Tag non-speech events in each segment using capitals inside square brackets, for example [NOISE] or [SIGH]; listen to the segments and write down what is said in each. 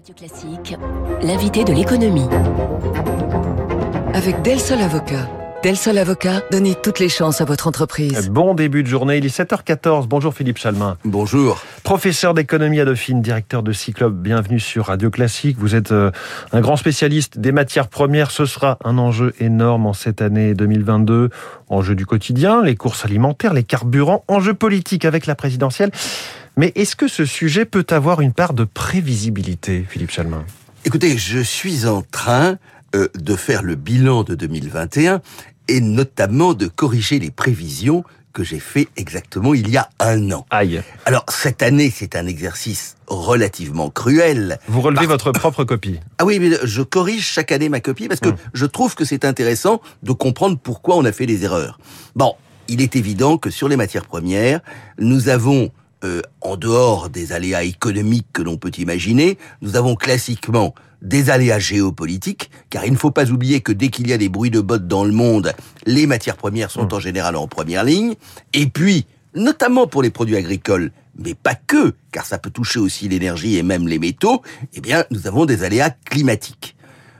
Radio Classique, l'invité de l'économie. Avec Del Sol Avocat. Del Sol Avocat, donnez toutes les chances à votre entreprise. Bon début de journée, il est 7h14. Bonjour Philippe Chalmin. Bonjour. Professeur d'économie à Dauphine, directeur de Cyclope, bienvenue sur Radio Classique. Vous êtes euh, un grand spécialiste des matières premières. Ce sera un enjeu énorme en cette année 2022. Enjeu du quotidien, les courses alimentaires, les carburants, enjeu politique avec la présidentielle. Mais est-ce que ce sujet peut avoir une part de prévisibilité, Philippe Chalmin? Écoutez, je suis en train euh, de faire le bilan de 2021 et notamment de corriger les prévisions que j'ai fait exactement il y a un an. Aïe. Alors cette année, c'est un exercice relativement cruel. Vous relevez votre [LAUGHS] propre copie. Ah oui, mais je corrige chaque année ma copie parce que Hum. je trouve que c'est intéressant de comprendre pourquoi on a fait les erreurs. Bon, il est évident que sur les matières premières, nous avons, euh, en dehors des aléas économiques que l'on peut imaginer, nous avons classiquement des aléas géopolitiques, car il ne faut pas oublier que dès qu'il y a des bruits de bottes dans le monde, les matières premières sont en général en première ligne, et puis, notamment pour les produits agricoles, mais pas que, car ça peut toucher aussi l'énergie et même les métaux, eh bien, nous avons des aléas climatiques.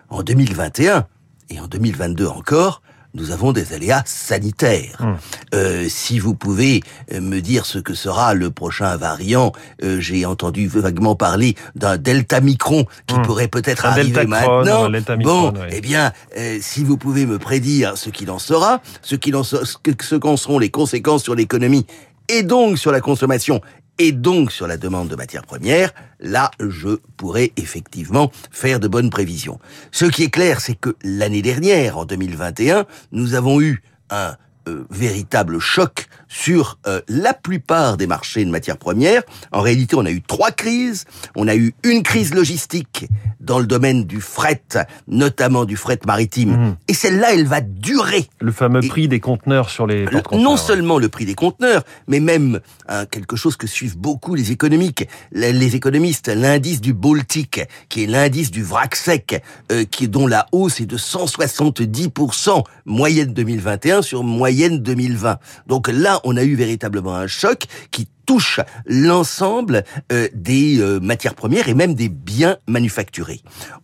En 2021, et en 2022 encore, nous avons des aléas sanitaires. Hum. Euh, si vous pouvez euh, me dire ce que sera le prochain variant, euh, j'ai entendu vaguement parler d'un delta micron qui Hum. pourrait peut-être arriver maintenant. bon, eh bien, euh, si vous pouvez me prédire ce qu'il en sera, ce qu'il en so- ce qu'en seront les conséquences sur l'économie et donc sur la consommation et donc sur la demande de matières premières, là, je pourrais effectivement faire de bonnes prévisions. Ce qui est clair, c'est que l'année dernière, en 2021, nous avons eu un euh, véritable choc sur euh, la plupart des marchés de matières premières. En réalité, on a eu trois crises. On a eu une crise logistique dans le domaine du fret, notamment du fret maritime. Mhm. Et celle-là, elle va durer. Le fameux Et- prix des conteneurs sur les Le- non seulement le prix des conteneurs, mais même hein, quelque chose que suivent beaucoup les économiques, les, les économistes, l'indice du Baltique, qui est l'indice du vrac sec, euh, qui dont la hausse est de 170% moyenne 2021 sur moyenne 2020. Donc là, on a eu véritablement un choc qui touche l'ensemble euh, des euh, matières premières et même des biens manufacturés.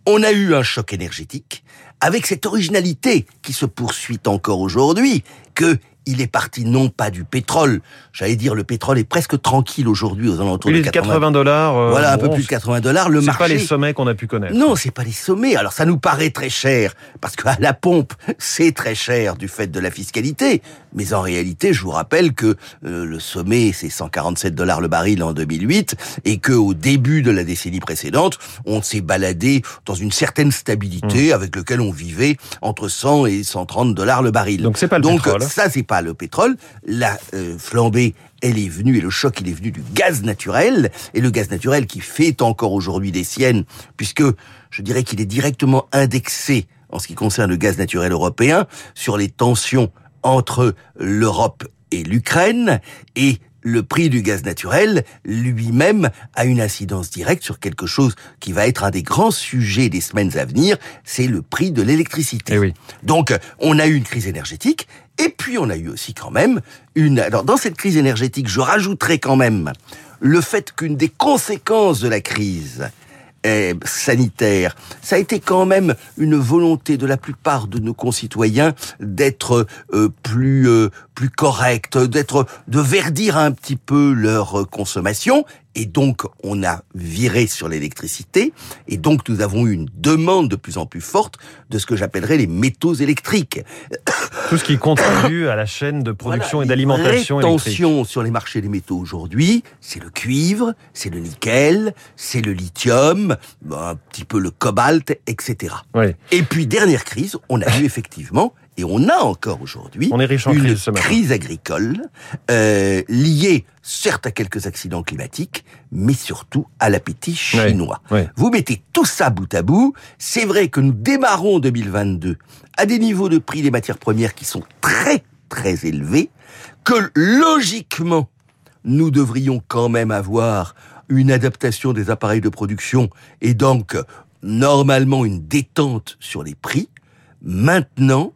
On a eu un choc énergétique avec cette originalité qui se poursuit encore aujourd'hui que il est parti non pas du pétrole, j'allais dire le pétrole est presque tranquille aujourd'hui aux alentours Oui, de les 80, 80 dollars. euh, voilà un peu plus de 80 dollars le C'est marché pas les sommets qu'on a pu connaître. non, c'est pas les sommets. Alors ça nous paraît très cher parce qu'à la pompe, c'est très cher du fait de la fiscalité. Mais en réalité, je vous rappelle que euh, le sommet, c'est 147 dollars le baril en 2008 et que au début de la décennie précédente, on s'est baladé dans une certaine Mmh. stabilité avec lequel on vivait entre 100 et 130 dollars le baril. Donc c'est pas le Donc pétrole. ça, c'est pas le pétrole. La euh, flambée, elle est venue, et le choc, il est venu du gaz naturel. Et le gaz naturel qui fait encore aujourd'hui des siennes, puisque je dirais qu'il est directement indexé en ce qui concerne le gaz naturel européen sur les tensions entre l'Europe et l'Ukraine. Et le prix du gaz naturel lui-même a une incidence directe sur quelque chose qui va être un des grands sujets des semaines à venir, c'est le prix de l'électricité. Eh oui. Donc, on a eu une crise énergétique, et puis on a eu aussi quand même une... Alors, dans cette crise énergétique, je rajouterai quand même le fait qu'une des conséquences de la crise euh, sanitaire, ça a été quand même une volonté de la plupart de nos concitoyens d'être euh, plus euh, plus corrects, d'être de verdir un petit peu leur consommation. Et donc, on a viré sur l'électricité. Et donc, nous avons eu une demande de plus en plus forte de ce que j'appellerais les métaux électriques. Tout ce qui contribue à la chaîne de production Voilà, et d'alimentation tensions sur les marchés des métaux aujourd'hui, c'est le cuivre, c'est le nickel, c'est le lithium, un petit peu le cobalt, etc. Et puis, dernière crise, on a eu [LAUGHS] effectivement, et on a encore aujourd'hui, une crise agricole euh, liée certes à quelques accidents climatiques, mais surtout à l'appétit chinois. Vous mettez tout ça bout à bout, c'est vrai que nous démarrons 2022 à des niveaux de prix des matières premières qui sont très très élevés, que logiquement nous devrions quand même avoir une adaptation des appareils de production et donc normalement une détente sur les prix. Maintenant,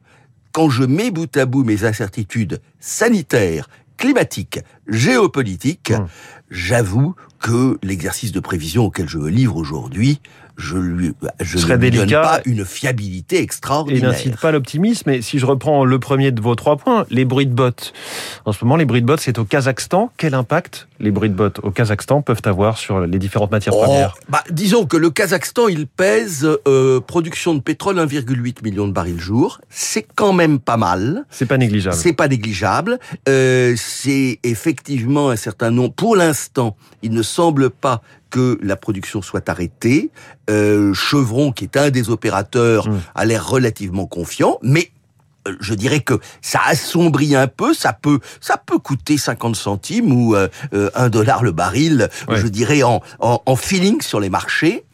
quand je mets bout à bout mes incertitudes sanitaires, climatiques, géopolitiques, Hum. j'avoue que l'exercice de prévision auquel je me livre aujourd'hui, je lui, je ne lui donne pas une fiabilité Et extraordinaire. n'incite pas l'optimisme. Et si je reprends le premier de vos trois points, les bruits de bottes. En ce moment, les bruits de bottes, c'est au Kazakhstan. Quel impact les bruits de bottes au Kazakhstan peuvent avoir sur les différentes matières Oh, premières bah, disons que le Kazakhstan, il pèse euh, production de pétrole 1,8 million de barils jour. C'est quand même pas mal. C'est pas négligeable. C'est pas négligeable. Euh, c'est effectivement un certain nombre. Pour l'instant, il ne semble pas que la production soit arrêtée. Euh, Chevron, qui est un des opérateurs, Mm. a l'air relativement confiant, mais je dirais que ça assombrit un peu, ça peut, ça peut coûter 50 centimes ou euh, euh, un dollar le baril, Ouais. je dirais en, en, en feeling sur les marchés.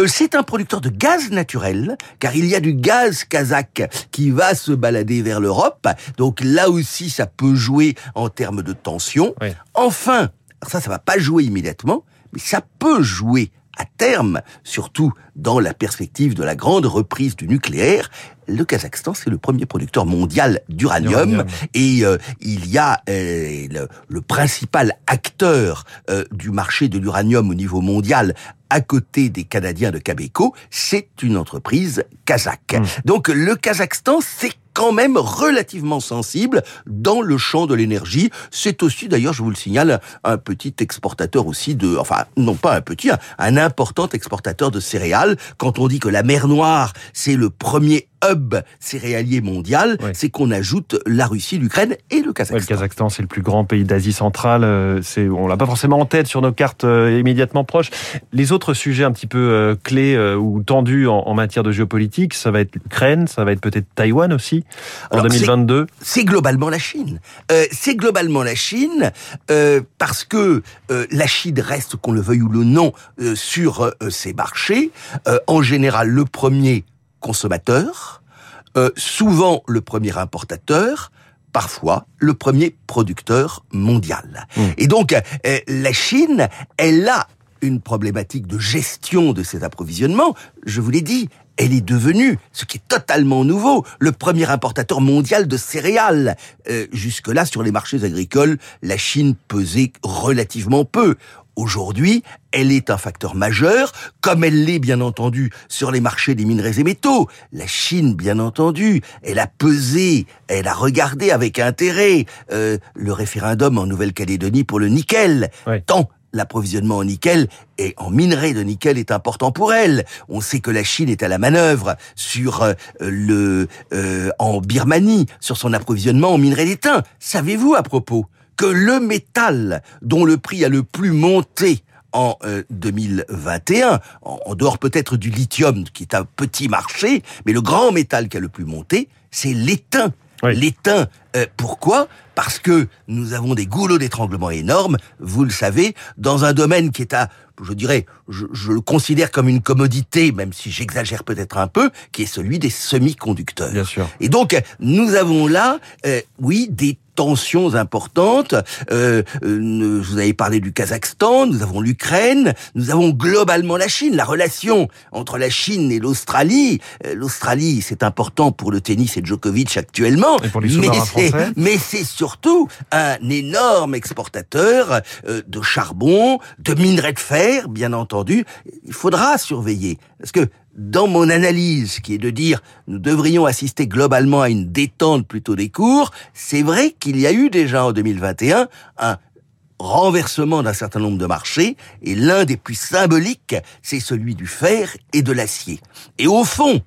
Euh, c'est un producteur de gaz naturel, car il y a du gaz kazakh qui va se balader vers l'Europe. Donc là aussi, ça peut jouer en termes de tension. Ouais. Enfin, ça, ça va pas jouer immédiatement, mais ça peut jouer à terme, surtout dans la perspective de la grande reprise du nucléaire. Le Kazakhstan, c'est le premier producteur mondial d'uranium et euh, il y a euh, le, le principal acteur euh, du marché de l'uranium au niveau mondial à côté des Canadiens de Cabeco, c'est une entreprise kazakh. Mm. Donc le Kazakhstan, c'est quand même relativement sensible dans le champ de l'énergie. C'est aussi, d'ailleurs, je vous le signale, un petit exportateur aussi de, enfin, non pas un petit, un, important exportateur de céréales. Quand on dit que la mer Noire, c'est le premier hub céréalier mondial, c'est qu'on ajoute la Russie, l'Ukraine et le Kazakhstan. le Kazakhstan, c'est le plus grand pays d'Asie centrale. euh, C'est, on l'a pas forcément en tête sur nos cartes euh, immédiatement proches. Les autres sujets un petit peu euh, clés euh, ou tendus en, en matière de géopolitique, ça va être l'Ukraine, ça va être peut-être Taïwan aussi en Alors, c'est- 2022. c'est globalement la Chine. C'est globalement la Chine parce que la Chine reste, qu'on le veuille ou le non, sur ses marchés. En général, le premier consommateur, euh, souvent le premier importateur, parfois le premier producteur mondial. Mm. Et donc, euh, la Chine, elle a une problématique de gestion de ses approvisionnements. Je vous l'ai dit, elle est devenue, ce qui est totalement nouveau, le premier importateur mondial de céréales. Euh, Jusque-là, sur les marchés agricoles, la Chine pesait relativement peu. Aujourd'hui, elle est un facteur majeur, comme elle l'est bien entendu sur les marchés des minerais et métaux. La Chine, bien entendu, elle a pesé, elle a regardé avec intérêt euh, le référendum en Nouvelle-Calédonie pour le nickel. Ouais. Tant l'approvisionnement en nickel et en minerais de nickel est important pour elle. On sait que la Chine est à la manœuvre sur euh, le euh, en Birmanie sur son approvisionnement en minerais d'étain. Savez-vous à propos? Que le métal dont le prix a le plus monté en euh, 2021, en, en dehors peut-être du lithium qui est un petit marché, mais le grand métal qui a le plus monté, c'est l'étain. Oui. L'étain, euh, pourquoi? Parce que nous avons des goulots d'étranglement énormes, vous le savez, dans un domaine qui est à, je dirais, je, je le considère comme une commodité, même si j'exagère peut-être un peu, qui est celui des semi-conducteurs. Bien sûr. Et donc, nous avons là, euh, oui, des tensions importantes. Euh, euh, vous avez parlé du Kazakhstan, nous avons l'Ukraine, nous avons globalement la Chine. La relation entre la Chine et l'Australie, euh, l'Australie, c'est important pour le tennis et Djokovic actuellement, Et pour les mais c'est surtout un énorme exportateur euh, de charbon, de minerais de fer, bien entendu. Il faudra surveiller parce que dans mon analyse, qui est de dire nous devrions assister globalement à une détente plutôt des cours, c'est vrai qu'il y a eu déjà en 2021 un renversement d'un certain nombre de marchés, et l'un des plus symboliques, c'est celui du fer et de l'acier. Et au fond,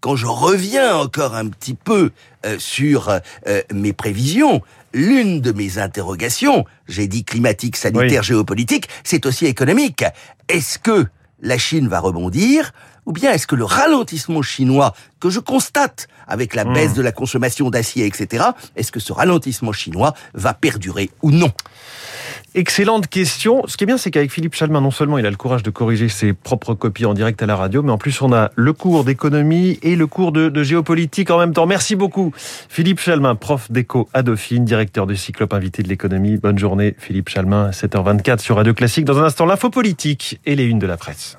quand je reviens encore un petit peu euh, sur euh, mes prévisions, l'une de mes interrogations, j'ai dit climatique, sanitaire, géopolitique, c'est aussi économique. Est-ce que la Chine va rebondir? Ou bien est-ce que le ralentissement chinois que je constate avec la Hmm. baisse de la consommation d'acier, etc., est-ce que ce ralentissement chinois va perdurer ou non? Excellente question. Ce qui est bien, c'est qu'avec Philippe Chalmin, non seulement il a le courage de corriger ses propres copies en direct à la radio, mais en plus on a le cours d'économie et le cours de, de géopolitique en même temps. Merci beaucoup. Philippe Chalmin, prof d'éco à Dauphine, directeur du Cyclope invité de l'économie. Bonne journée, Philippe Chalmin, 7h24 sur Radio Classique. Dans un instant, l'info politique et les unes de la presse.